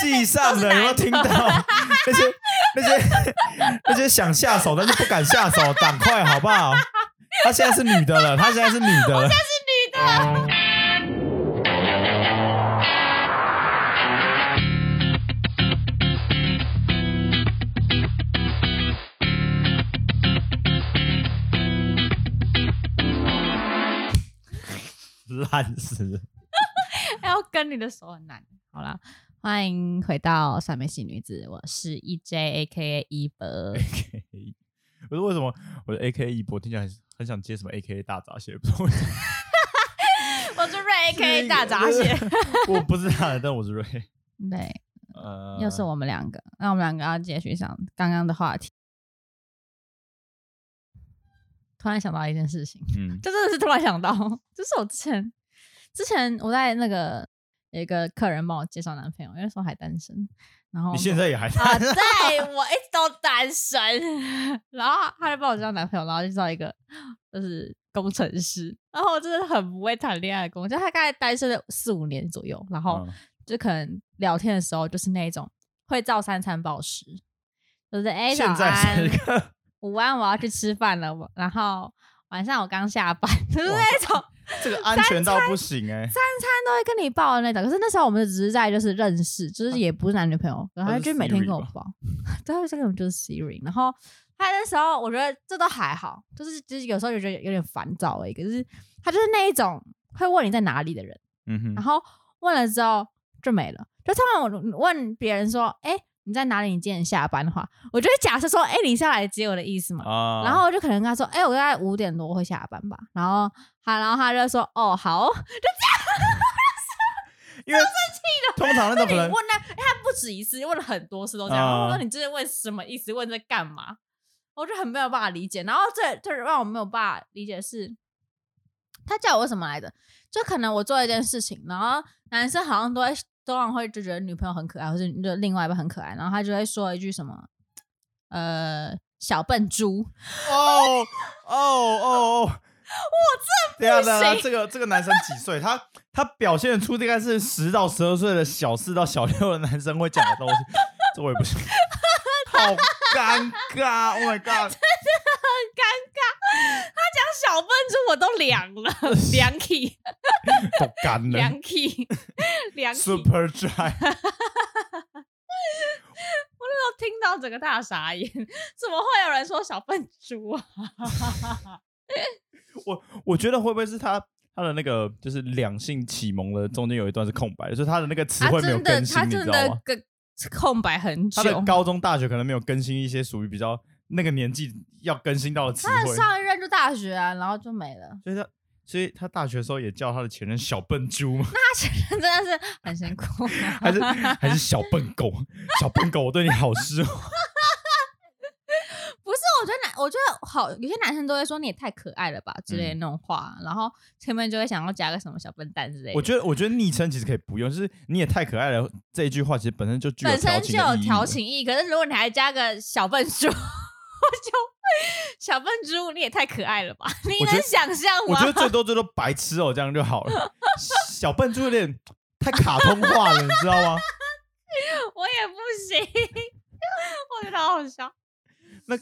系上的有没有听到 那些那些那些想下手但是不敢下手，赶快好不好？她现在是女的了，她现在是女的了，我现在是女的。烂死了！要跟你的手很难。好了，欢迎回到三妹系女子，我是 EJ，AKA 一博。AKA，可是为什么我的 AKA 一博听起来很很想接什么 AKA 大闸蟹？我是瑞 AKA 大闸蟹。我不是他的，但我是瑞。对，呃，又是我们两个，那我们两个要继续上刚刚的话题。突然想到一件事情，嗯，就真的是突然想到，就是我之前，之前我在那个有一个客人帮我介绍男朋友，因为那时候还单身，然后你现在也还单身？啊，对，我一直都单身，然后他就帮我介绍男朋友，然后介绍一个就是工程师，然后我真的很不会谈恋爱的工，就他大概单身了四五年左右，然后就可能聊天的时候就是那种会照三餐报时，就是哎，早安。午安，我要去吃饭了。我然后晚上我刚下班，就是那种 这个安全到不行哎、欸，三餐都会跟你报的那种。可是那时候我们只是在就是认识，就是也不是男女朋友，啊、然后就每天跟我报。对，这个就是 Siri。然后他那时候我觉得这都还好，就是就是有时候就觉得有点烦躁一个，就是他就是那一种会问你在哪里的人，嗯哼，然后问了之后就没了。就通常我问别人说，哎、欸。你在哪里？你今天下班的话，我就会假设说，哎、欸，你下来接我的意思嘛。Uh, 然后我就可能跟他说，哎、欸，我大概五点多会下班吧。然后他，然后他就说，哦，好，就这样。因为生气了，通常那种可能问他，哎、欸，他不止一次，问了很多次都这样。Uh, 我说你这是问什么意思？问在干嘛？我就很没有办法理解。然后这这让我没有办法理解的是，他叫我什么来着？就可能我做一件事情，然后男生好像都会。都常会就觉得女朋友很可爱，或者就另外一半很可爱，然后他就会说一句什么，呃，小笨猪。哦哦哦哦！我这不行。这个这个男生几岁？他他表现出应该是十到十二岁的小四到小六的男生会讲的东西，这我也不行。好尴尬！Oh my god！小笨猪我都凉了，凉气都干了，凉气凉 Super dry。我那时候听到整个大傻眼，怎么会有人说小笨猪啊？我我觉得会不会是他他的那个就是两性启蒙的中间有一段是空白的，就是他的那个词汇没有更新，你知道吗？空白很久。他的高中大学可能没有更新一些属于比较。那个年纪要更新到的词汇，他上一任就大学啊，然后就没了。所以他，所以他大学的时候也叫他的前任小笨猪嘛。那他前任真的是很辛苦，还是还是小笨狗，小笨狗，我对你好失望。不是，我觉得男，我觉得好，有些男生都会说你也太可爱了吧之类的那种话，嗯、然后前面就会想要加个什么小笨蛋之类的。我觉得，我觉得昵称其实可以不用，就是你也太可爱了这一句话，其实本身就。本身就有调情意义，可是如果你还加个小笨猪。我就小笨猪，你也太可爱了吧！你能想象吗？我觉得最 多最多白痴哦，这样就好了。小笨猪有点太卡通化了，你知道吗？我也不行，我觉得好好笑。那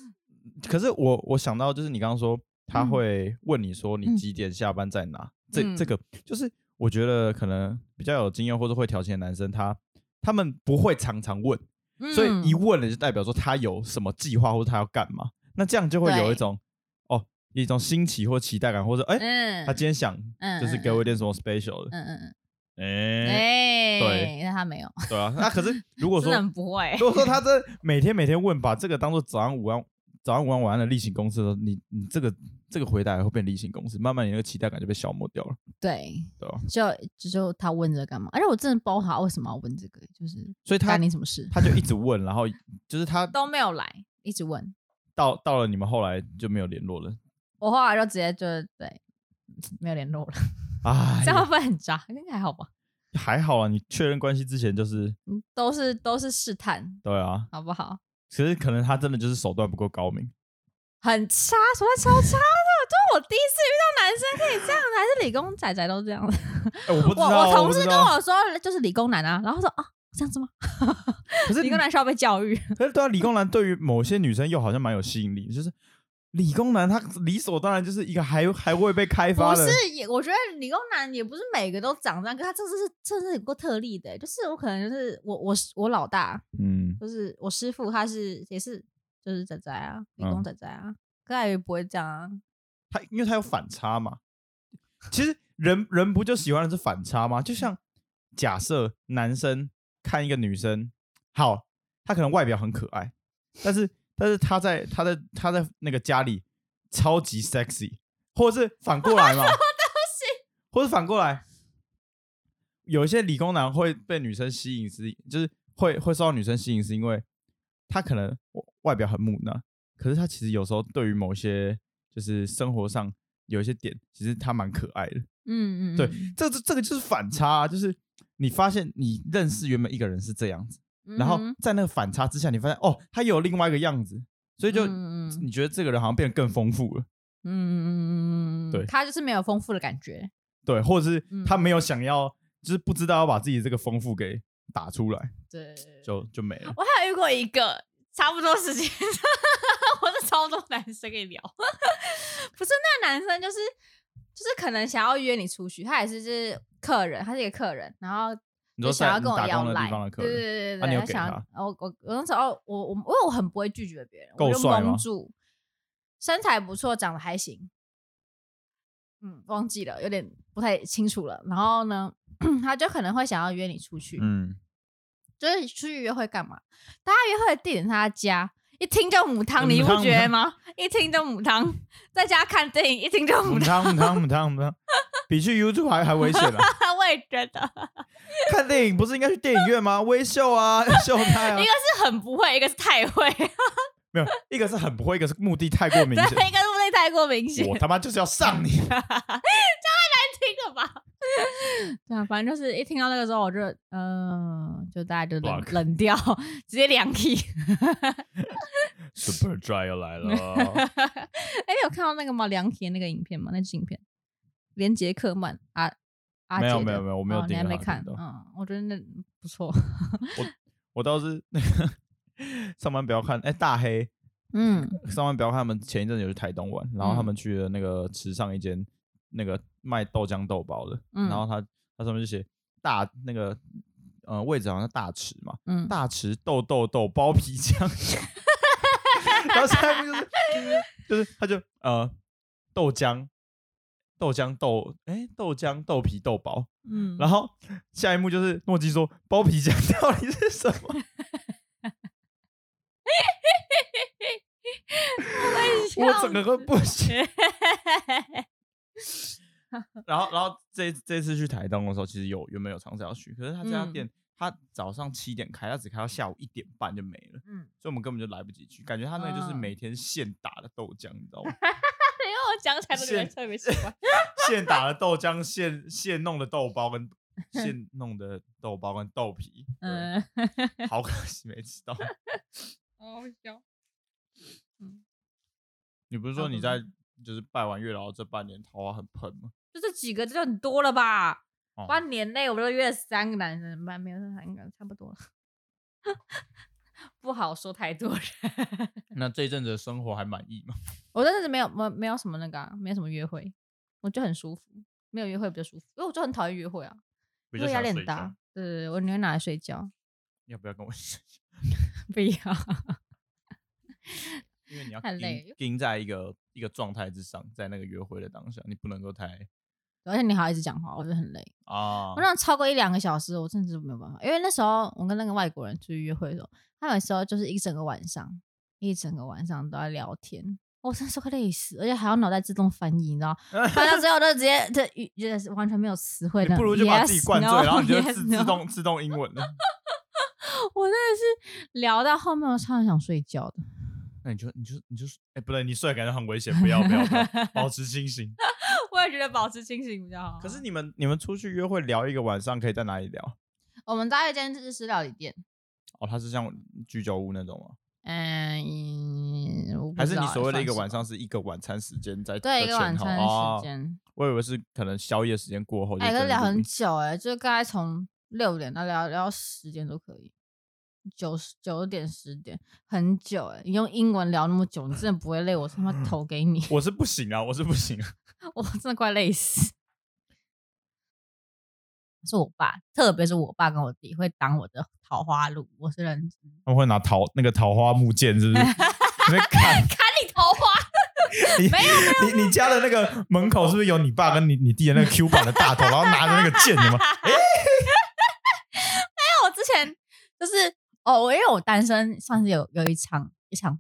可是我我想到就是你刚刚说他会问你说你几点下班在哪？嗯、这这个就是我觉得可能比较有经验或者会调情的男生，他他们不会常常问。所以一问了就代表说他有什么计划或者他要干嘛，那这样就会有一种哦一种新奇或期待感，或者哎、他今天想就是给我一点什么 special 的，嗯嗯嗯，哎哎对，那他没有，对啊，那可是 如果说不会，如果说他 这每天每天问，把这个当做早上午安早上午安晚安的例行公事的时候，你你这个这个回答会变例行公事，慢慢你那个期待感就被消磨掉了。对，对啊，就就就他问这个干嘛？而且我真的不知道他为什么要问这个，就是所以他干你什么事？他就一直 问，然后就是他都没有来，一直问。到到了你们后来就没有联络了。我后来就直接就对没有联络了。啊，这样会不会很渣？应该还好吧？还好啊，你确认关系之前就是都是都是试探，对啊，好不好？其实可能他真的就是手段不够高明，很差，手段超差的。就是我第一次遇到男生可以这样，还是理工仔仔都这样的。欸、我不知道，我我同事跟我说，就是理工男啊，然后说啊，这样子吗？可是理工男需要被教育。可是对啊，理工男对于某些女生又好像蛮有吸引力，就是理工男他理所当然就是一个还还会被开发的。不是，也我觉得理工男也不是每个都长这样，可他这是这是有过特例的，就是我可能就是我我我老大，嗯，就是我师傅他是也是就是仔仔啊，理工仔仔啊，嗯、可他也不会这样啊。他因为他有反差嘛，其实人人不就喜欢的是反差吗？就像假设男生看一个女生，好，她可能外表很可爱，但是但是她在她在她在那个家里超级 sexy，或者是反过来嘛，或者反过来，有一些理工男会被女生吸引，是就是会会受到女生吸引，是因为他可能外表很木讷，可是他其实有时候对于某些就是生活上有一些点，其实他蛮可爱的。嗯嗯，对，这这这个就是反差啊，就是你发现你认识原本一个人是这样子，然后在那个反差之下，你发现哦，他有另外一个样子，所以就你觉得这个人好像变得更丰富了。嗯嗯嗯嗯嗯，对，他就是没有丰富的感觉。对，或者是他没有想要，就是不知道要把自己这个丰富给打出来。对，就就没了。我还有遇过一个。差不多时间，我是超多男生跟你聊，不是那个男生就是就是可能想要约你出去，他也是就是客人，他是一个客人，然后就想要跟我要来，对对对对对，他想我我我那时候我我因为我很不会拒绝别人，我就蒙住，身材不错，长得还行，嗯，忘记了，有点不太清楚了。然后呢，他就可能会想要约你出去，嗯。就是出去约会干嘛？大家约会的地点是他家，一听就母汤，你不觉得吗？一听就母汤，在家看电影，一听就母汤，母汤，母汤，母汤，比去 YouTube 还还危险啊！我也觉得，看电影不是应该去电影院吗？微秀啊，秀泰啊，一个是很不会，一个是太会，没有，一个是很不会，一个是目的太过明显，一个是目的太过明显，我他妈就是要上你，太难听了吧？对啊，反正就是一听到那个时候，我就嗯、呃，就大家就冷 Block. 冷掉，直接两 key。Super Dry 又来了。哎，你有看到那个吗？两 key 那个影片吗？那支影片，连杰克曼啊啊，没有没有没有，我没有、哦，你还没看。嗯，我觉得那不错。我我倒是那个上班不要看，哎，大黑，嗯，上班不要看。他们前一阵有去台东玩，然后他们去了那个池上一间。那个卖豆浆豆包的，嗯、然后他他上面就写大那个呃位置好像是大池嘛，嗯、大池豆豆豆包皮浆，然后下面就是就是他就呃豆浆豆浆豆哎豆浆豆皮豆包，嗯，然后下一幕就是诺基说包皮浆到底是什么？我整个都不行。然后，然后这这次去台东的时候，其实有原本有尝试要去？可是他这家店，他早上七点开，他只开到下午一点半就没了。嗯，所以我们根本就来不及去。感觉他那个就是每天现打的豆浆，你知道吗？因为我讲起来都觉得特别喜欢。现打的豆浆，现 现弄的豆包跟 现弄的豆包跟豆皮，嗯，好可惜没吃到。好笑。嗯，你不是说你在？就是拜完月老这半年桃花很喷吗？就这几个就很多了吧？哦、半年内我们都约了三个男生，半没有三个，差不多了。不好说太多人。那这一阵子的生活还满意吗？我这阵子没有没没有什么那个、啊，没有什么约会，我就很舒服。没有约会比较舒服，因为我就很讨厌约会啊，因为压力很大。对对对，我宁愿拿来睡觉。要不要跟我睡？不要。因为你要盯在一个一个状态之上，在那个约会的当下，你不能够太，而且你还要一直讲话，我觉得很累啊。我那超过一两个小时，我甚至没有办法。因为那时候我跟那个外国人出去约会的时候，他有时候就是一整个晚上，一整个晚上都在聊天，我真是快累死，而且还要脑袋自动翻译，你知道？翻到最后都直接这语就是完全没有词汇的，不如就把自己灌醉，然后你就自 自动自动英文了。我真的是聊到后面，我超想睡觉的。那你就你就你就哎、欸，不对，你睡感觉很危险，不要不要，不要，保持清醒。我也觉得保持清醒比较好。可是你们你们出去约会聊一个晚上，可以在哪里聊？我们在一间日式料理店。哦，它是像居酒屋那种吗？嗯，还是你所谓的一个晚上是一个晚餐时间在对一个晚餐时间、哦？我以为是可能宵夜时间过后。哎、欸，可是聊很久哎、欸，就大概从六点到聊聊到十点都可以，九十九点十点很久哎、欸，你用英文聊那么久，你真的不会累？我他妈投给你，我是不行啊，我是不行啊，我真的快累死。是我爸，特别是我爸跟我弟会挡我的桃花路，我是认真。他们会拿桃那个桃花木剑，是不是？砍砍你桃花？你没有你你家的那个门口是不是有你爸跟你你弟的那个 Q 版的大头，然后拿着那个剑的吗？欸前就是哦，我因为我单身，上次有有一场一场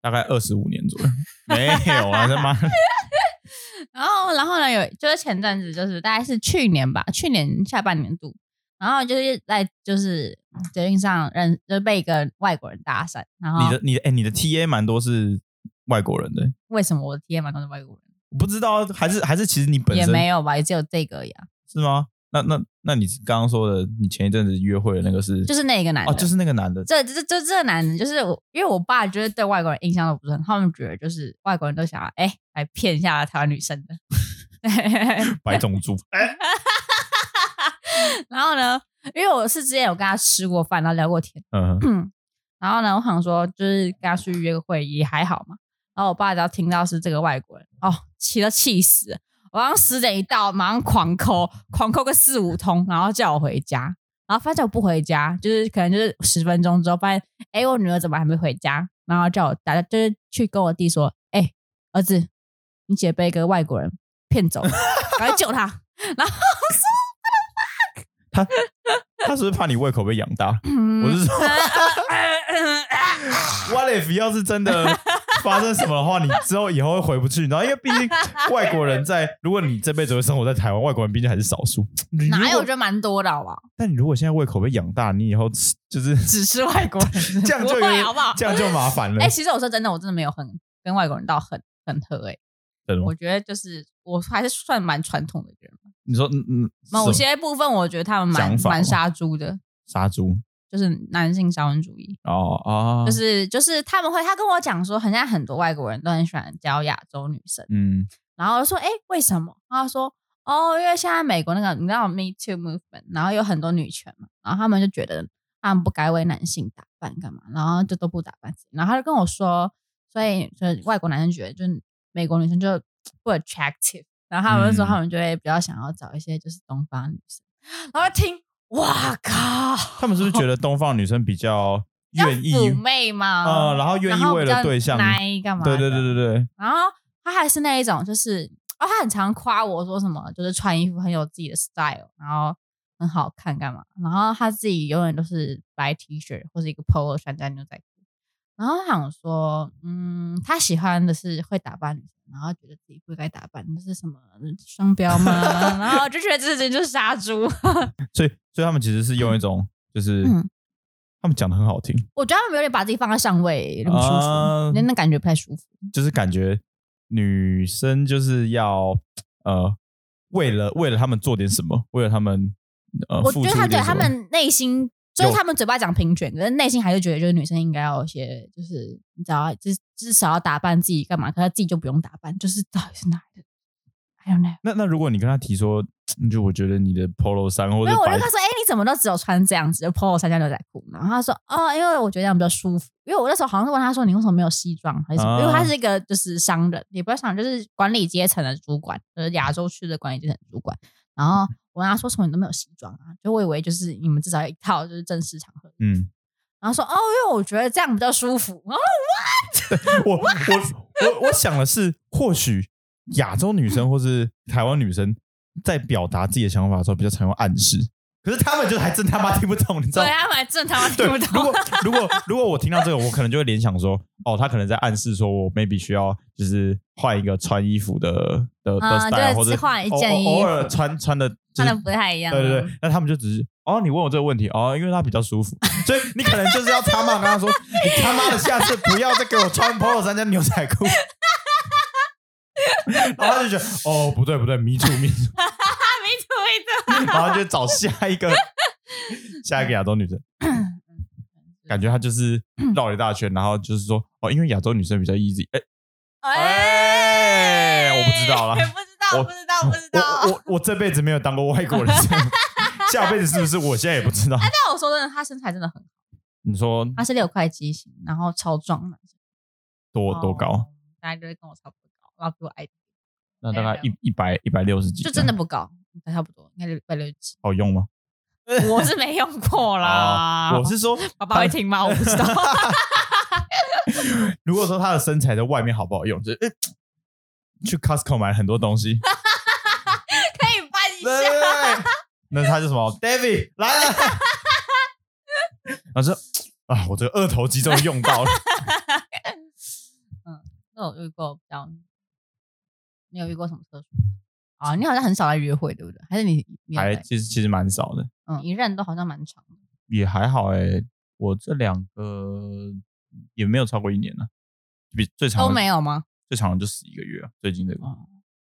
大概二十五年左右，没有啊，他妈。然后，然后呢，有就是前阵子，就是大概是去年吧，去年下半年度，然后就是在就是捷运上认，就是被一个外国人搭讪。然后你的你的哎，你的 TA 蛮多是外国人的，为什么我的 TA 蛮多是外国人？我不知道，还是还是其实你本身也没有吧，也只有这个呀啊，是吗？那那那你刚刚说的，你前一阵子约会的那个是，就是那个男的，哦，就是那个男的。这这这这个男的，就是我，因为我爸觉得对外国人印象都不是很好，他们觉得就是外国人都想要哎来骗一下台湾女生的，白种族。然后呢，因为我是之前有跟他吃过饭，然后聊过天，嗯，然后呢，我想说就是跟他出去约个会也还好嘛。然后我爸只要听到是这个外国人，哦，气都气死了。我刚十点一到，马上狂扣，狂扣个四五通，然后叫我回家，然后发现我不回家，就是可能就是十分钟之后，发现哎，我女儿怎么还没回家？然后叫我打，就是去跟我弟说，哎，儿子，你姐被一个外国人骗走，赶快救他。然后说他他是不是怕你胃口被养大？嗯、我是说 What if 要是真的？发生什么的话，你之后以后会回不去，然后因为毕竟外国人在，如果你这辈子会生活在台湾，外国人毕竟还是少数。哪有？我觉得蛮多的，好不好？但你如果现在胃口被养大，你以后吃就是只吃外国人，这样就好不好？这样就麻烦了。哎、欸，其实我说真的，我真的没有很跟外国人到很很合哎、欸。我觉得就是我还是算蛮传统的人。你说嗯嗯，某些部分我觉得他们蛮蛮杀猪的，杀猪。就是男性沙文主义。哦哦，就是就是他们会，他跟我讲说，好像很多外国人都很喜欢教亚洲女生，嗯，然后说，哎，为什么？他说，哦，因为现在美国那个你知道 Me Too Movement，然后有很多女权嘛，然后他们就觉得他们不该为男性打扮干嘛，然后就都不打扮自己，然后他就跟我说，所以就是外国男生觉得，就是美国女生就不 attractive，然后他们就说他们就会比较想要找一些就是东方女生，然后听。哇靠！他们是不是觉得东方女生比较 愿意妩媚吗？呃，然后愿意为了对象来干嘛？对对对对对。然后他还是那一种，就是哦，他很常夸我说什么，就是穿衣服很有自己的 style，然后很好看干嘛？然后他自己永远都是白 T 恤或者一个 polo 衫加牛仔裤。然后他想说，嗯，他喜欢的是会打扮女生。然后觉得自己不该打扮，那是什么双标吗？然后就觉得自己就是杀猪。所以，所以他们其实是用一种，就是、嗯、他们讲的很好听。我觉得他们有点把自己放在上位，那么舒服，那、呃、那感觉不太舒服。就是感觉女生就是要呃，为了为了他们做点什么，为了他们呃，我觉得他觉得他们内心。所以他们嘴巴讲平权，可是内心还是觉得，就是女生应该要有些，就是你知道，至至少要打扮自己干嘛？可是他自己就不用打扮，就是到底是哪里的？I don't know。那那如果你跟他提说，就我觉得你的 polo 衫或者，我就跟他说，哎、欸，你怎么都只有穿这样子，的 polo 衫加牛仔裤？然后他说，哦，因为我觉得这样比较舒服。因为我那时候好像是问他说，你为什么没有西装还是什么？啊、因为他是一个就是商人，也不要想就是管理阶层的主管，就是亚洲区的管理阶层主管，然后。我跟他说什么你都没有西装啊，就我以为就是你们至少有一套就是正式场合，嗯，然后说哦，因为我觉得这样比较舒服。哦，what？我我我我想的是，或许亚洲女生或是台湾女生在表达自己的想法的时候，比较常用暗示。可是他们就还真他妈听不懂，你知道吗？对，他们还真他妈听不懂。如果如果如果我听到这个，我可能就会联想说，哦，他可能在暗示说我 maybe 需要就是换一个穿衣服的的的 style，或者换一件衣服，偶尔穿穿的穿的不太一样。对对对，那他们就只是哦，你问我这个问题哦，因为他比较舒服，所以你可能就是要他妈跟他说，你他妈的下次不要再给我穿 polo 衫加牛仔裤。然后他就觉得哦，不对不对，me too，me too。然后就找下一个，下一个亚洲女生，感觉她就是绕了一大圈，然后就是说哦，因为亚洲女生比较 easy，哎哎，我不知道了，不知道，不知道，不知道，我我我这辈子没有当过外国人，下辈子是不是？我现在也不知道。哎，但我说真的，她身材真的很好。你说她是六块肌型，然后超壮的，多多高？大概就是跟我差不多高，然后比我矮。那大概一一百一百六十几，就真的不高，差不多，应该一百六十几。好用吗？我是没用过啦。我是说，爸爸会听吗？我不知道。如果说他的身材在外面好不好用，就去 Costco 买很多东西，可以办一下。那他就什么？David 来了。然后说啊，我这个二头肌终于用到了。嗯，那我遇过比较。你有遇过什么特殊啊？你好像很少来约会，对不对？还是你，你还其实其实蛮少的。嗯，一任都好像蛮长的。也还好哎、欸，我这两个也没有超过一年了，比最长都没有吗？最长的就十一个月啊，最近这个。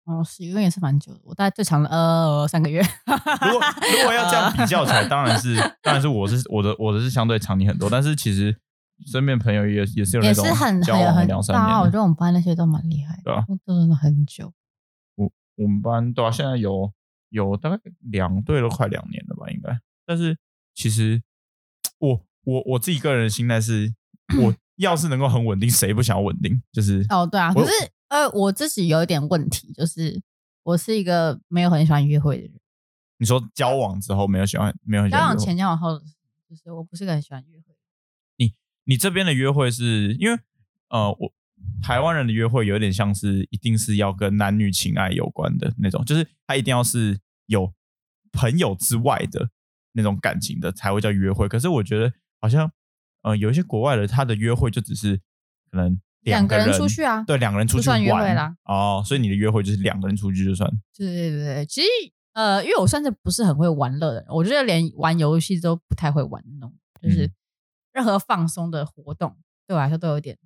哦，十一个月也是蛮久的。我大概最长的呃三个月。如果如果要这样比较起来，当然是当然是我是我的我的是相对长你很多，但是其实身边朋友也也是有那种也是很很很两三年。我觉得我们班那些都蛮厉害的，对啊，都真的很久。我们班对啊，现在有有大概两对都快两年了吧，应该。但是其实我我我自己个人的心态是，我 要是能够很稳定，谁不想要稳定？就是哦，对啊。可是呃，我自己有一点问题，就是我是一个没有很喜欢约会的人。你说交往之后没有喜欢，没有很喜欢？交往前、交往后，就是我不是个很喜欢约会。你你这边的约会是因为呃我。台湾人的约会有点像是一定是要跟男女情爱有关的那种，就是他一定要是有朋友之外的那种感情的才会叫约会。可是我觉得好像呃有一些国外的他的约会就只是可能两个人，出去啊，对，两个人出去算约会啦。哦，所以你的约会就是两个人出去就算。对对对对，其实呃，因为我算是不是很会玩乐的人，我觉得连玩游戏都不太会玩那种，就是任何放松的活动对我来说都有点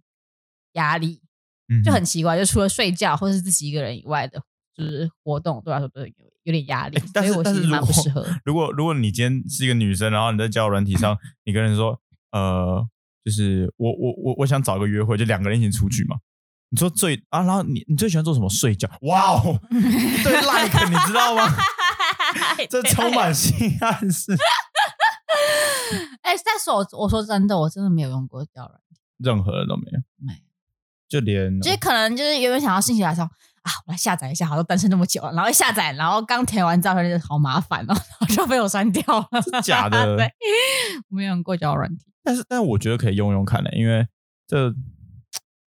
压力。就很奇怪，就除了睡觉或者是自己一个人以外的，就是活动，对我来说都有有点压力。但是，所以我是蛮不适合。如果如果你今天是一个女生，然后你在交友软体上，你跟人说，呃，就是我我我我想找个约会，就两个人一起出去嘛。你说最啊，然后你你最喜欢做什么？睡觉？哇哦，对，like 你知道吗？这充满 性暗示。哎，但是我我说真的，我真的没有用过交友软体，任何人都没有，没。就连，就是可能就是原本想要信息来说啊，我来下载一下，好像单身那么久了，然后一下载，然后刚填完照片就好麻烦哦，然后就被我删掉了。是假的？对，我没有用过交友软体，但是但是我觉得可以用用看的，因为这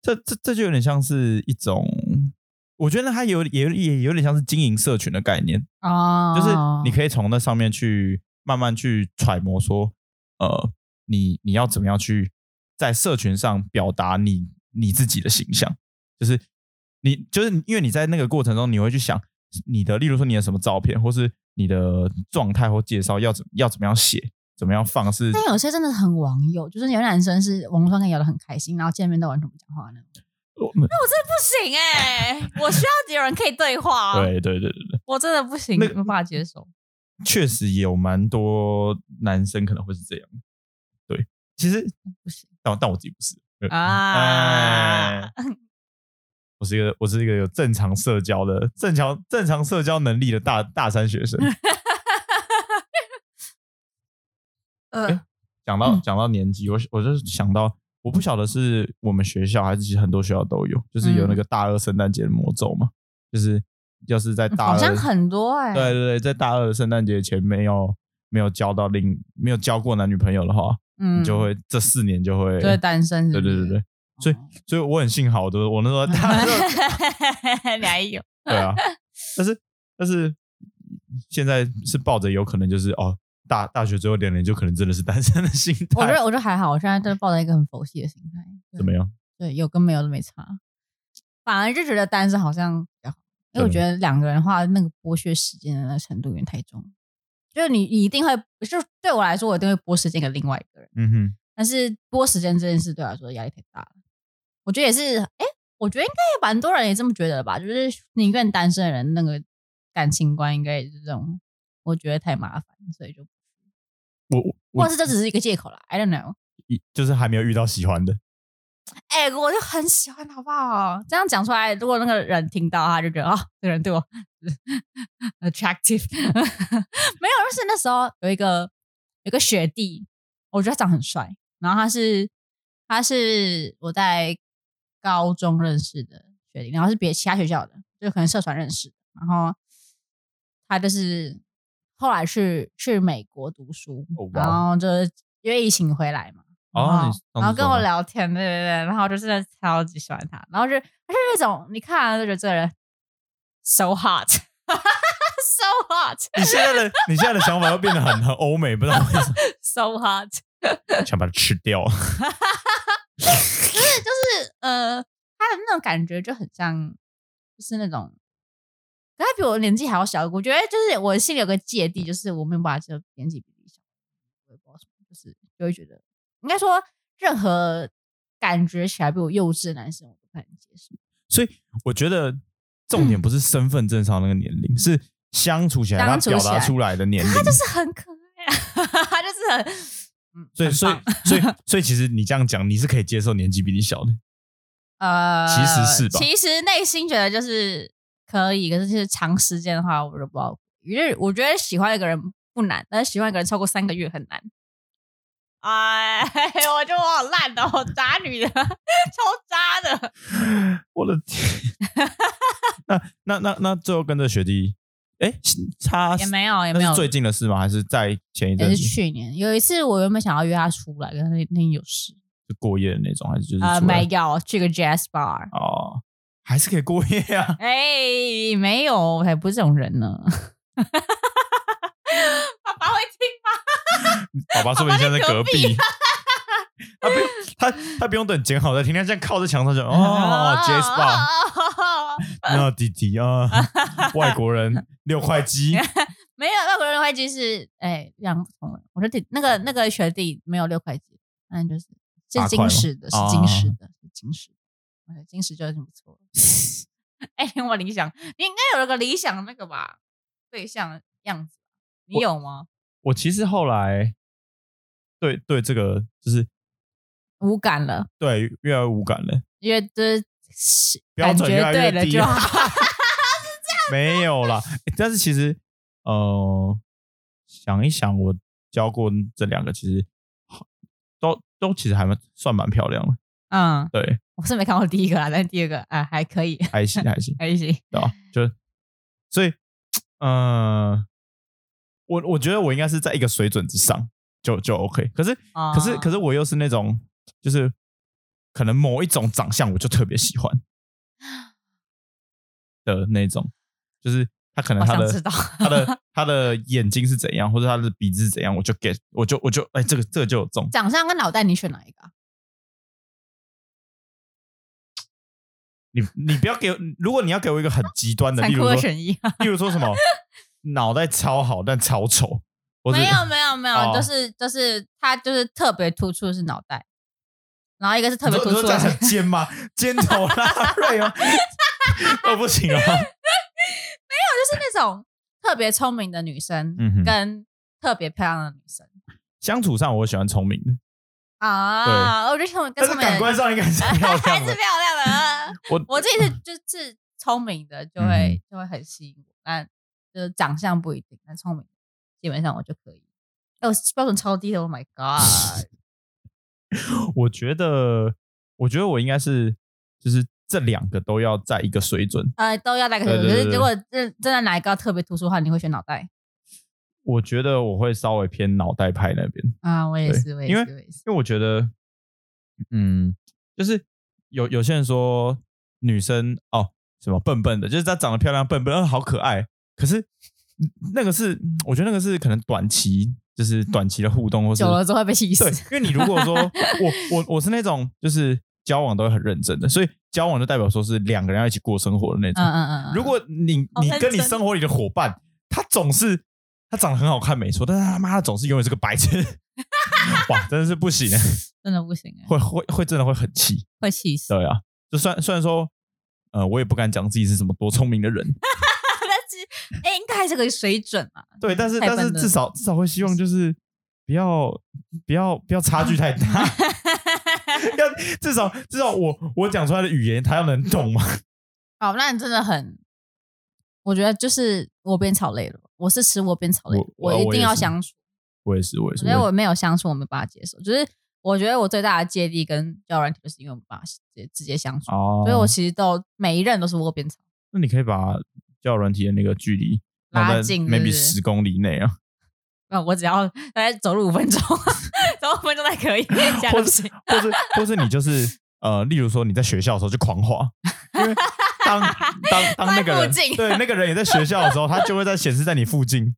这这这就有点像是一种，我觉得它有也也有点像是经营社群的概念啊，哦、就是你可以从那上面去慢慢去揣摩说，呃，你你要怎么样去在社群上表达你。你自己的形象，就是你，就是因为你在那个过程中，你会去想你的，例如说你的什么照片，或是你的状态或介绍要怎要怎么样写，怎么样放是。但有些真的很网友，就是有男生是网络上可以聊得很开心，然后见面都完全不讲话那种。我那我真的不行哎、欸，我需要有人可以对话。对对对对对，我真的不行，没办法接受。确实有蛮多男生可能会是这样。对，其实不行，但但我自己不是。啊、哎！我是一个，我是一个有正常社交的、正常正常社交能力的大大三学生。呃，讲到讲到年纪，我我就想到，我不晓得是我们学校还是其实很多学校都有，就是有那个大二圣诞节的魔咒嘛，就是要是在大二，好像很多哎、欸，对对对，在大二的圣诞节前没有没有交到另没有交过男女朋友的话。嗯，就会这四年就会就会单身，对对对对，所以所以我很幸好的，我那时候 大二你还有 对啊，但是但是现在是抱着有可能就是哦大大学最后两年就可能真的是单身的心态。我觉得我觉得还好，我现在都抱着一个很佛系的心态。怎么样？对，有跟没有都没差，反而就觉得单身好像比较好，因为我觉得两个人的话，那个剥削时间的那个程度有点太重。就是你，你一定会，就对我来说，我一定会拨时间给另外一个人。嗯哼。但是拨时间这件事对我来说压力太大了。我觉得也是，哎，我觉得应该也蛮多人也这么觉得吧。就是宁愿单身的人，那个感情观应该也是这种。我觉得太麻烦，所以就我，我或是这只是一个借口啦。I don't know。就是还没有遇到喜欢的。哎、欸，我就很喜欢，好不好？这样讲出来，如果那个人听到，他就觉得啊、哦，这个人对我 attractive，没有，就是那时候有一个有一个学弟，我觉得他长很帅，然后他是他是我在高中认识的学弟，然后是别其他学校的，就可能社团认识，然后他就是后来去去美国读书，oh. 然后就是因为疫情回来嘛，然后、oh, 然后跟我聊天，对对对，然后就是超级喜欢他，然后就他是那种你看了就觉得这个人 so hot。So hot！你现在的你现在的想法又变得很很欧美，不知道为什么。So hot！想把它吃掉。就是就是呃，他的那种感觉就很像，就是那种，他比我年纪还要小。我觉得就是我心里有个芥蒂，就是我没有办法就年纪比你小，我也不知道什么，就是就会觉得，应该说任何感觉起来比我幼稚的男生，我都不能接受。所以我觉得。重点不是身份证上那个年龄，嗯、是相处起来他表达出来的年龄。他就是很可爱啊，他就是很……嗯，所以所以所以 所以其实你这样讲，你是可以接受年纪比你小的。呃，其实是吧？其实内心觉得就是可以，可是就是长时间的话，我就不知道。因为我觉得喜欢一个人不难，但是喜欢一个人超过三个月很难。哎，我觉得我好烂的，我渣女的，超渣的。我的天！那那那那最后跟着学弟，哎，他也没有也没有最近的事吗？还是在前一阵？也是去年有一次，我原本想要约他出来，可是那那天有事，就过夜的那种，还是就是呃没有去个 jazz bar 哦，还是可以过夜啊？哎，没有，我还不是这种人呢。爸爸会听吗？爸爸说不定现在在隔壁。他不用他他不用等剪好再听，他这样靠在墙上就哦，Jazz Bar，那弟弟啊，外国人六块肌，没有外国人六块肌是哎两不同人。我说弟那个那个学弟没有六块肌，嗯，就是是金石的，是金石的，是金石的，金石就很不错。哎，我理想，你应该有了个理想的那个吧对象样子。你有吗？我其实后来对对这个就是无感了，对，越来越无感了，因为这是标准越来越低了，是这样没有啦，但是其实呃，想一想，我教过这两个，其实都都其实还蛮算蛮漂亮的。嗯，对，我是没看过第一个啦，但是第二个啊还可以，还行还行还行，对吧？就所以嗯。呃我我觉得我应该是在一个水准之上就就 OK，可是、uh, 可是可是我又是那种就是可能某一种长相我就特别喜欢 的那种，就是他可能 他的他 的他的眼睛是怎样，或者他的鼻子是怎样，我就 get 我就我就哎这个这个就有中。长相跟脑袋你选哪一个？你你不要给，如果你要给我一个很极端的，例如说例如说什么？脑袋超好，但超丑。没有没有没有，就是就是他就是特别突出的是脑袋，然后一个是特别突出的是尖吗？尖头拉 瑞哦，都不行啊。没有，就是那种特别聪明的女生，跟特别漂亮的女生。相处上，我喜欢聪明的啊。我觉得聪明，但是感官上应该是 漂亮的，还是漂亮的。我我自己是就是聪明的，就会就会很吸引我，但。就是长相不一定，但聪明基本上我就可以。哦，标准超低的，Oh my god！我觉得，我觉得我应该是，就是这两个都要在一个水准，呃，都要在一个水准。可是如果真真的哪一个特别突出的话，你会选脑袋？我觉得我会稍微偏脑袋派那边啊，我也是，我也是，因为因为我觉得，嗯，就是有有些人说女生哦什么笨笨的，就是她长得漂亮，笨笨，嗯，好可爱。可是那个是，我觉得那个是可能短期，就是短期的互动，或者久了之后会被气死。对，因为你如果说 我我我是那种就是交往都会很认真的，所以交往就代表说是两个人要一起过生活的那种。嗯嗯嗯。如果你你跟你生活里的伙伴，他总是他长得很好看，没错，但是他妈的总是永远是个白痴，哇，真的是不行，真的不行，会会会真的会很气，会气死。对啊，就算虽然说，呃，我也不敢讲自己是什么多聪明的人。哎，应该还是个水准嘛？对，但是但是至少至少会希望就是不要不要不要差距太大，要至少至少我我讲出来的语言他要能懂嘛。哦，那你真的很我觉得就是我边草类的，我是吃窝边草类，我，我，我一定要相处。我也是，我也是。所以我没有相处，我没办法接受。就是我觉得我最大的芥蒂跟交友软体，就是因为我没办法直接直接相处。哦。所以我其实都每一任都是窝边草。那你可以把交友软体的那个距离拉近，maybe 十公里内啊。那我只要大概走路五分钟，走五分钟才可以。或是或是或是你就是呃，例如说你在学校的时候就狂滑，因为当 当当那个人对那个人也在学校的时候，他就会在显示在你附近。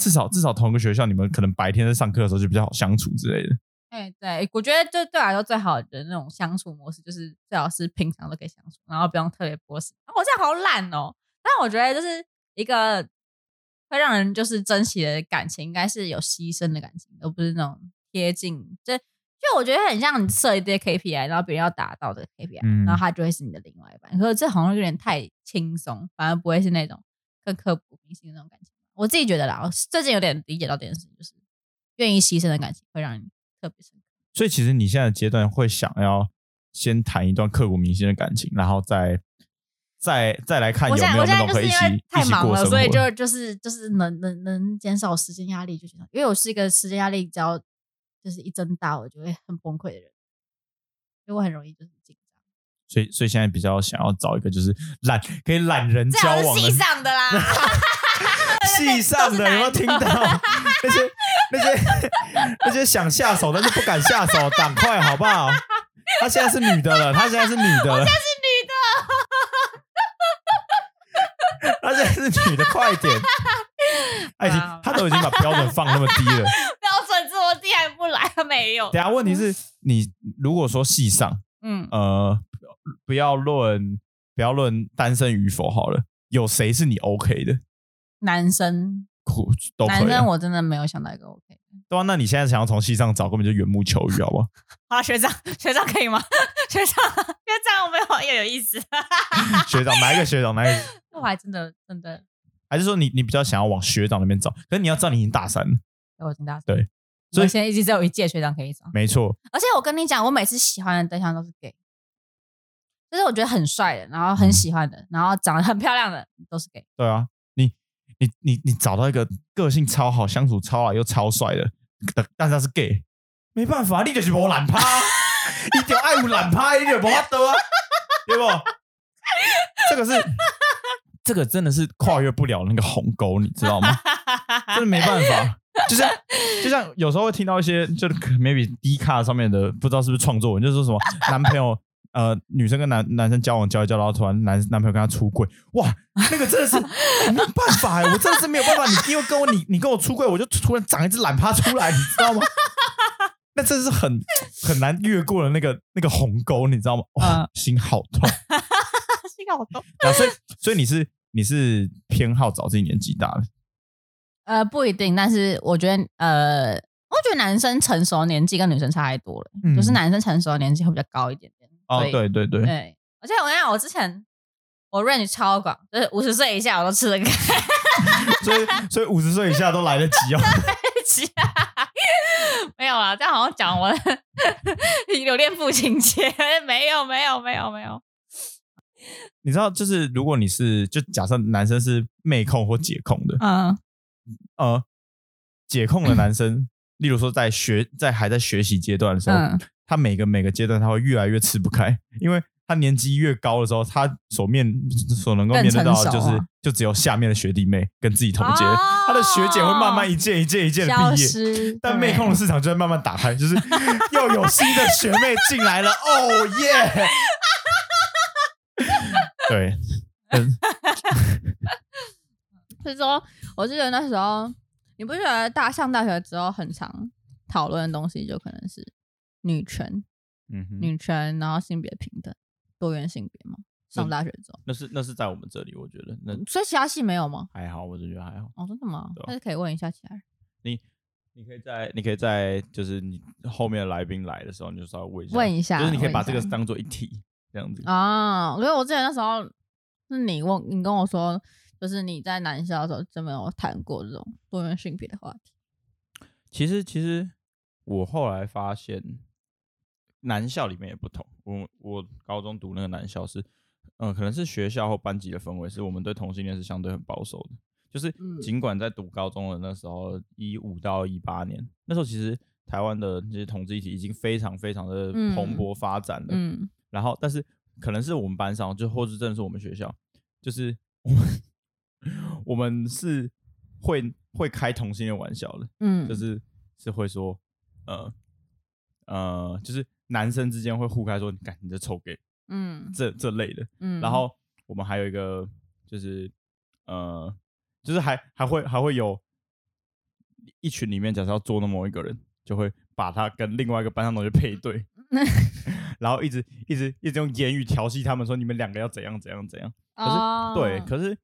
至少至少同一个学校，你们可能白天在上课的时候就比较好相处之类的。哎，对，我觉得就对我来说最好的那种相处模式，就是最好是平常都可以相处，然后不用特别波斯。我现在好懒哦，但我觉得就是一个会让人就是珍惜的感情，应该是有牺牲的感情，而不是那种贴近。就就我觉得很像你设一堆 KPI，然后别人要达到的 KPI，嗯，然后他就会是你的另外一半。可是这好像有点太轻松，反而不会是那种更刻骨铭心的那种感情。我自己觉得啦，我最近有点理解到这件事情，就是愿意牺牲的感情会让你特别深刻。所以其实你现在的阶段会想要先谈一段刻骨铭心的感情，然后再再再来看有没有那种可以一起太忙了，所以就就是就是能能能减少时间压力就行了。因为我是一个时间压力只要就是一增大，我就会很崩溃的人，因为我很容易就是紧张。所以所以现在比较想要找一个就是懒可以懒人交往的，上的啦。戏上的有没有听到 那些那些 那些想下手但是不敢下手，赶快好不好？她现在是女的了，她现在是女的了，我现在是女的，她现在是女的，快点！爱情，她都已经把标准放那么低了，标准这么低还不来？她没有。等下问题是你如果说戏上，嗯呃，不要论不要论单身与否好了，有谁是你 OK 的？男生，都可以。男生我真的没有想到一个 OK 的。对啊，那你现在想要从戏上找，根本就缘木求鱼，好不好？啊，学长，学长可以吗？学长，学长，我们好也有意思。学长，哪一个学长？哪一个？我还真的真的。还是说你你比较想要往学长那边找？可是你要知道你已经大三了。我已经大三。对，所以现在一直只有一届学长可以找。没错。而且我跟你讲，我每次喜欢的对象都是 gay，就是我觉得很帅的，然后很喜欢的，嗯、然后长得很漂亮的都是 gay。对啊。你你你找到一个个性超好、相处超好又超帅的，但但是他是 gay，没办法，你就是无懒趴，你就爱有懒趴，你就无法得啊，对不？这个是这个真的是跨越不了那个鸿沟，你知道吗？真的没办法，就像就像有时候会听到一些，就是 maybe D 卡上面的，不知道是不是创作文，就是说什么男朋友。呃，女生跟男男生交往交一交，然后突然男男朋友跟她出轨，哇，那个真的是没有办法哎，我真的是没有办法。你因为跟我你你跟我出轨，我就突然长一只懒趴出来，你知道吗？那真是很很难越过了那个那个鸿沟，你知道吗？哇，心好痛，心好痛。啊，所以所以你是你是偏好找自己年纪大的？呃，不一定，但是我觉得呃，我觉得男生成熟年纪跟女生差太多了，嗯、就是男生成熟的年纪会比较高一点点。哦，对对对对，而且我跟你讲，我之前我 range 超广，就是五十岁以下我都吃得开，所以所以五十岁以下都来得及哦，来得及啊，没有啊，这样好像讲我有恋父情节，没有没有没有没有，你知道，就是如果你是就假设男生是妹控或姐控的，嗯呃，姐控的男生，嗯、例如说在学在还在学习阶段的时候。嗯他每个每个阶段他会越来越吃不开，因为他年纪越高的时候，他所面所能够面对到的就是就只有下面的学弟妹跟自己同届，哦、他的学姐会慢慢一件一件一件的毕业，但妹控的市场就在慢慢打开，就是 又有新的学妹进来了，哦耶！对，所以说，我记得那时候，你不觉得大上大学之后很常讨论的东西就可能是。女权，嗯哼，女权，然后性别平等，多元性别嘛。上大学之后，那是那是在我们这里，我觉得那所以其他系没有吗？还好，我就觉得还好。哦，真的吗？那是可以问一下其他人。你你可以在你可以在就是你后面的来宾来的时候，你就稍微问一下，问一下，就是你可以把这个当做一题这样子啊。因为我之前那时候是你问你跟我说，就是你在南校的时候真没有谈过这种多元性别的话题。其实其实我后来发现。男校里面也不同，我我高中读那个男校是嗯、呃，可能是学校或班级的氛围，是我们对同性恋是相对很保守的。就是尽管在读高中的那时候，一五到一八年，那时候其实台湾的这些同志议题已经非常非常的蓬勃发展了。嗯嗯、然后，但是可能是我们班上，就或是真的是我们学校，就是我们我们是会会开同性恋玩笑的。嗯，就是是会说，呃呃，就是男生之间会互开说，你看你这臭 gay。嗯，这这类的。嗯，然后我们还有一个就是呃。就是还还会还会有一群里面，假设要捉弄某一个人，就会把他跟另外一个班上同学配对，然后一直一直一直用言语调戏他们，说你们两个要怎样怎样怎样。可是、oh. 对，可是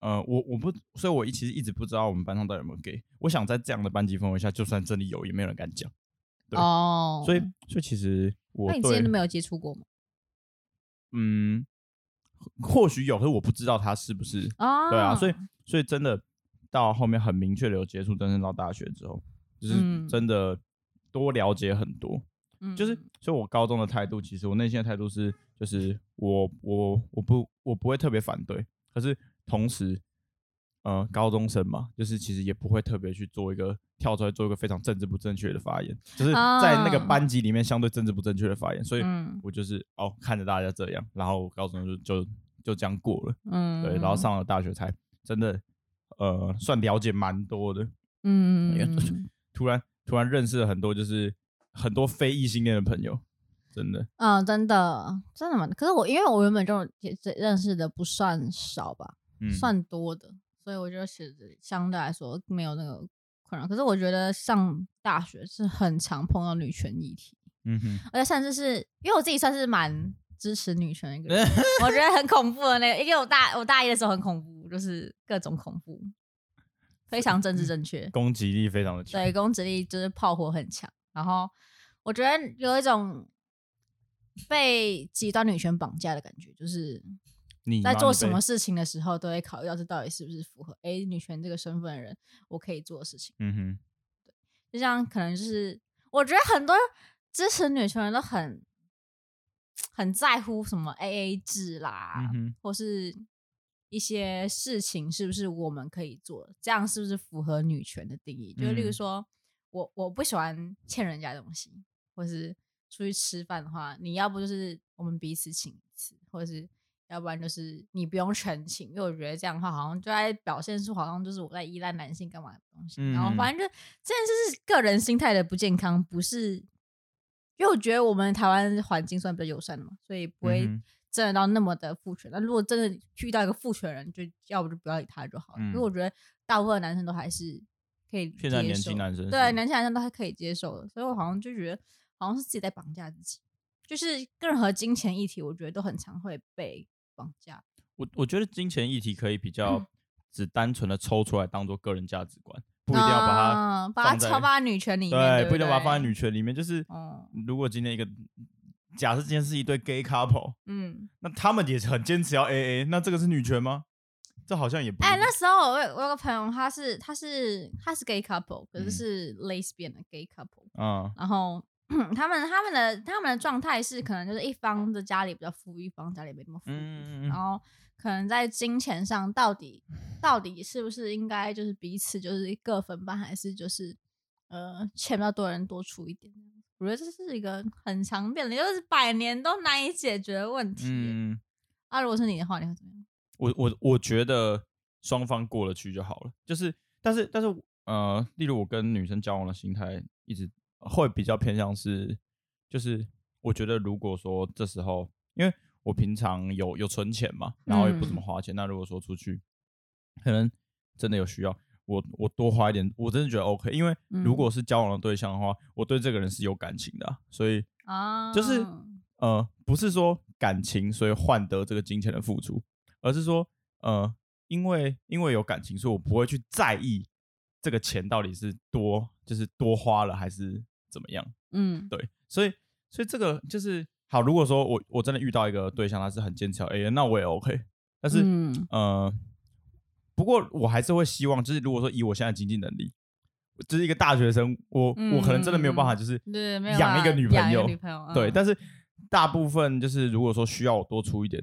呃，我我不，所以我一其实一直不知道我们班上到底有没有 gay。我想在这样的班级氛围下，就算真的有，也没有人敢讲。对哦，oh. 所以所以其实我对，那你之前都没有接触过吗？嗯。或许有，可是我不知道他是不是。Oh. 对啊，所以所以真的到后面很明确的有接触，真正到大学之后，就是真的多了解很多。嗯，就是所以，我高中的态度，其实我内心的态度是，就是我我我不我不会特别反对，可是同时，呃，高中生嘛，就是其实也不会特别去做一个跳出来做一个非常政治不正确的发言，就是在那个班级里面相对政治不正确的发言，所以我就是哦看着大家这样，然后高中就就就这样过了，嗯，对，然后上了大学才真的呃算了解蛮多的，嗯，突然突然认识了很多就是很多非异性恋的朋友，真的，嗯，真的真的吗？可是我因为我原本就也认识的不算少吧，嗯，算多的。所以我觉得其实相对来说没有那个困扰，可是我觉得上大学是很常碰到女权议题，嗯哼，而且甚至是因为我自己算是蛮支持女权的一个人，我觉得很恐怖的那个，因为我大我大一的时候很恐怖，就是各种恐怖，非常政治正确，攻击力非常的强，对，攻击力就是炮火很强，然后我觉得有一种被极端女权绑架的感觉，就是。你在做什么事情的时候，都会考虑到这到底是不是符合哎女权这个身份的人我可以做的事情。嗯哼，对，就像可能就是我觉得很多支持女权人都很很在乎什么 AA 制啦，嗯，或是一些事情是不是我们可以做，这样是不是符合女权的定义？嗯、就例如说我我不喜欢欠人家东西，或是出去吃饭的话，你要不就是我们彼此请一次，或者是。要不然就是你不用全勤，因为我觉得这样的话好像就在表现出好像就是我在依赖男性干嘛的东西。嗯、然后反正就这件事是个人心态的不健康，不是因为我觉得我们台湾环境算比较友善的嘛，所以不会真的到那么的父权。那、嗯、如果真的遇到一个父权人，就要不就不要理他就好了。嗯、因为我觉得大部分男生都还是可以接受，现在年轻男生对年轻男生都还可以接受的，所以我好像就觉得好像是自己在绑架自己，就是任何金钱议题，我觉得都很常会被。绑架我，我觉得金钱议题可以比较只单纯的抽出来当做个人价值观，不一定要把它嗯把它超放在女权里面，对，不一定要把它放在女权里面。就是，嗯如果今天一个假设今天是一对 gay couple，嗯，那他们也是很坚持要 AA，那这个是女权吗？这好像也不。哎，那时候我有我有个朋友，他是他是他是 gay couple，可是是 lesbian 的 gay couple，嗯，然后。他们他们的他们的状态是，可能就是一方的家里比较富裕，一方家里没那么富裕，嗯、然后可能在金钱上到底到底是不是应该就是彼此就是各分半，还是就是呃钱比较多人多出一点？我觉得这是一个很常见的，就是百年都难以解决的问题。嗯，啊，如果是你的话，你会怎么样？我我我觉得双方过得去就好了。就是，但是但是呃，例如我跟女生交往的心态一直。会比较偏向是，就是我觉得如果说这时候，因为我平常有有存钱嘛，然后也不怎么花钱，嗯、那如果说出去，可能真的有需要，我我多花一点，我真的觉得 OK。因为如果是交往的对象的话，我对这个人是有感情的、啊，所以啊，就是呃，不是说感情所以换得这个金钱的付出，而是说呃，因为因为有感情，所以我不会去在意这个钱到底是多，就是多花了还是。怎么样？嗯，对，所以所以这个就是好。如果说我我真的遇到一个对象，他是很坚持要 AA，那我也 OK。但是，嗯、呃，不过我还是会希望，就是如果说以我现在经济能力，就是一个大学生，我、嗯、我可能真的没有办法，就是养一个女朋友。女朋友嗯、对，但是大部分就是如果说需要我多出一点，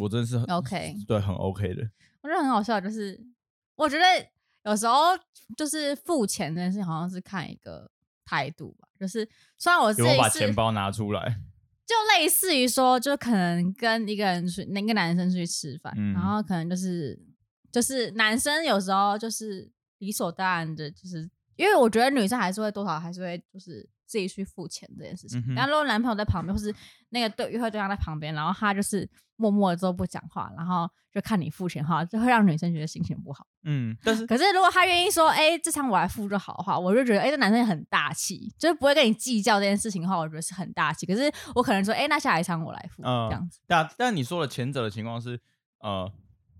我真的是很 OK，对，很 OK 的。我觉得很好笑，就是我觉得有时候就是付钱这件事情，好像是看一个态度吧。就是虽然我自己是把钱包拿出来，就类似于说，就可能跟一个人去，那个男生出去吃饭，嗯、然后可能就是就是男生有时候就是理所当然的，就是因为我觉得女生还是会多少还是会就是。自己去付钱这件事情，然后如果男朋友在旁边，或是那个对约会对象在旁边，然后他就是默默的都不讲话，然后就看你付钱的话，就会让女生觉得心情不好。嗯，但是可是如果他愿意说，哎、欸，这场我来付就好的话，我就觉得，哎、欸，这男生也很大气，就是不会跟你计较这件事情的话，我觉得是很大气。可是我可能说，哎、欸，那下一餐我来付，嗯、这样子。但但你说的前者的情况是，呃，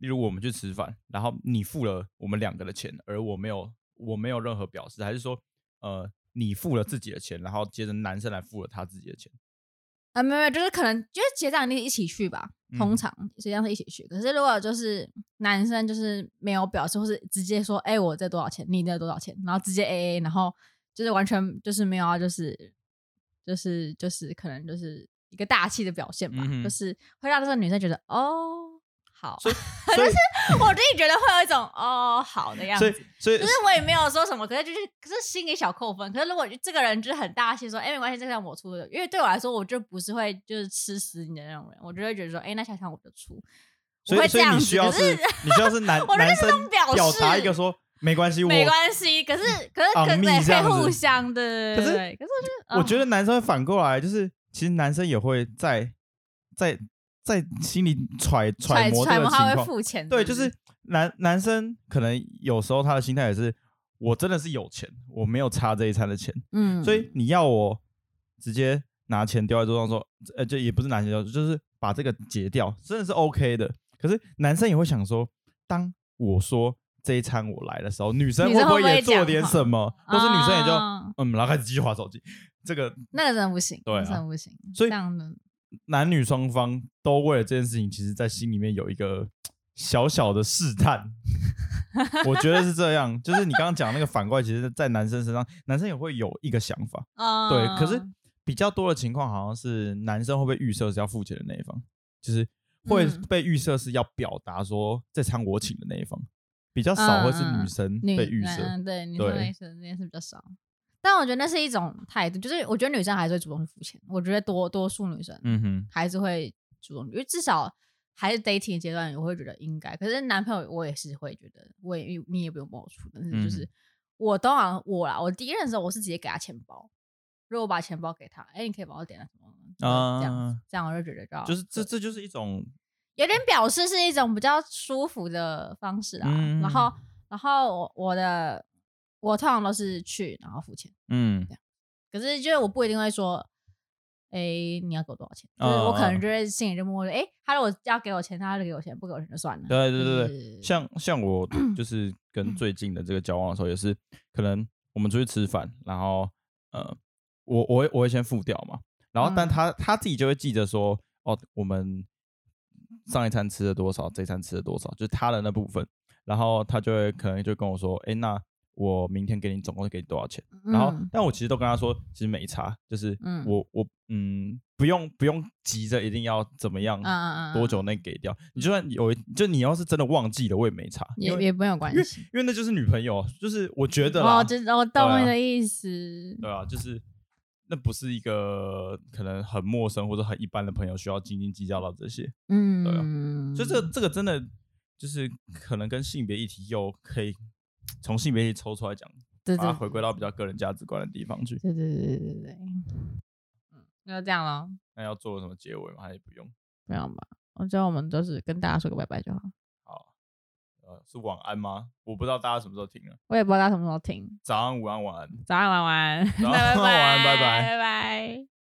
例如我们去吃饭，然后你付了我们两个的钱，而我没有，我没有任何表示，还是说，呃。你付了自己的钱，然后接着男生来付了他自己的钱。啊，没有没有，就是可能就是结账你一起去吧，通常实际上是一起去。可是如果就是男生就是没有表示，或是直接说，哎、欸，我这多少钱，你这多少钱，然后直接 AA，然后就是完全就是没有啊，就是就是就是可能就是一个大气的表现吧，嗯、就是会让这个女生觉得哦。好，所以，所以是我自己觉得会有一种哦好的样子，所以，所以就是我也没有说什么，可是就是可是心里小扣分。可是如果这个人就是很大气说，哎、欸，没关系，这个让我出的，因为对我来说，我就不是会就是吃死你的那种人，我就会觉得说，哎、欸，那下场我就出。所以，所以你需要是，是你需要是男男生表达一个说没关系，没关系。可是可是可是可以互相的，可是可是我觉得我觉得男生会反过来，就是其实男生也会在在。在心里揣揣摩这个情况，对，就是男男生可能有时候他的心态也是，我真的是有钱，我没有差这一餐的钱，嗯，所以你要我直接拿钱丢在桌上说，呃，就也不是拿钱丢，就是把这个结掉，真的是 OK 的。可是男生也会想说，当我说这一餐我来的时候，女生会不会也做点什么？或是女生也就嗯，然后开始继续划手机，这个那个真的不行，对，真的不行，所以这样的。男女双方都为了这件事情，其实，在心里面有一个小小的试探。我觉得是这样，就是你刚刚讲那个反过来，其实，在男生身上，男生也会有一个想法。Uh、对，可是比较多的情况，好像是男生会被预设是要付钱的那一方，就是会被预设是要表达说这餐我请的那一方，比较少会是女生被预设。Uh、对，女生被预设这件事比较少。但我觉得那是一种态度，就是我觉得女生还是会主动去付钱。我觉得多多数女生，嗯哼，还是会主动，因为至少还是 dating 阶段，我会觉得应该。可是男朋友，我也是会觉得，我也你也不用帮我出，但是就是、嗯、我当然我啦，我第一任的时候我是直接给他钱包，如果我把钱包给他，哎、欸，你可以帮我点什么啊？这样这样我就觉得就是这这就是一种有点表示是一种比较舒服的方式啦。嗯、然后然后我我的。我通常都是去，然后付钱。嗯，可是就是我不一定会说，哎，你要给我多少钱？就是我可能就会心里就默默的，哎，他如果要给我钱，他就给我钱；不给我钱就算了。对对对对，像像我 就是跟最近的这个交往的时候，也是可能我们出去吃饭，然后呃，我我会我会先付掉嘛，然后但他他自己就会记着说，哦，我们上一餐吃了多少，这一餐吃了多少，就是他的那部分，然后他就会可能就跟我说，哎，那。我明天给你总共给你多少钱？嗯、然后，但我其实都跟他说，其实没差，就是我、嗯、我嗯，不用不用急着一定要怎么样，嗯、多久内给掉？嗯、你就算有，就你要是真的忘记了，我也没差，也也没有关系，因为那就是女朋友，就是我觉得哦，就是我懂你的意思。对、啊，对啊，就是那不是一个可能很陌生或者很一般的朋友需要斤斤计较到这些，嗯，对啊，所以这个这个真的就是可能跟性别议题又可以。从性别里抽出来讲，对对，把它回归到比较个人价值观的地方去。对对对对对对。嗯，那就这样了。那要做什么结尾吗？还是不用？不用吧。我觉得我们就是跟大家说个拜拜就好。好。呃，是晚安吗？我不知道大家什么时候听啊。我也不知道大家什么时候听。早安、午安、晚安。早安、晚安。早安、晚安，拜拜。拜拜。